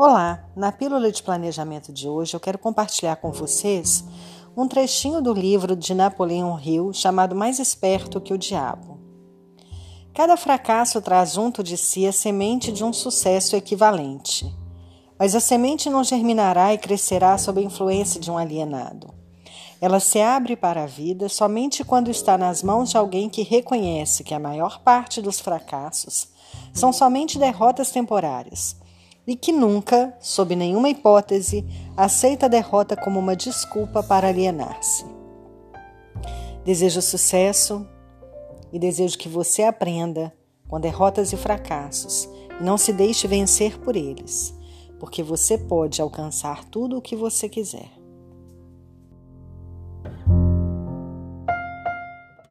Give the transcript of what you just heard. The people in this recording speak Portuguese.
Olá, na pílula de planejamento de hoje eu quero compartilhar com vocês um trechinho do livro de Napoleão Hill chamado Mais Esperto que o Diabo. Cada fracasso traz junto de si a semente de um sucesso equivalente, mas a semente não germinará e crescerá sob a influência de um alienado. Ela se abre para a vida somente quando está nas mãos de alguém que reconhece que a maior parte dos fracassos são somente derrotas temporárias e que nunca, sob nenhuma hipótese, aceita a derrota como uma desculpa para alienar-se. Desejo sucesso e desejo que você aprenda com derrotas e fracassos e não se deixe vencer por eles, porque você pode alcançar tudo o que você quiser.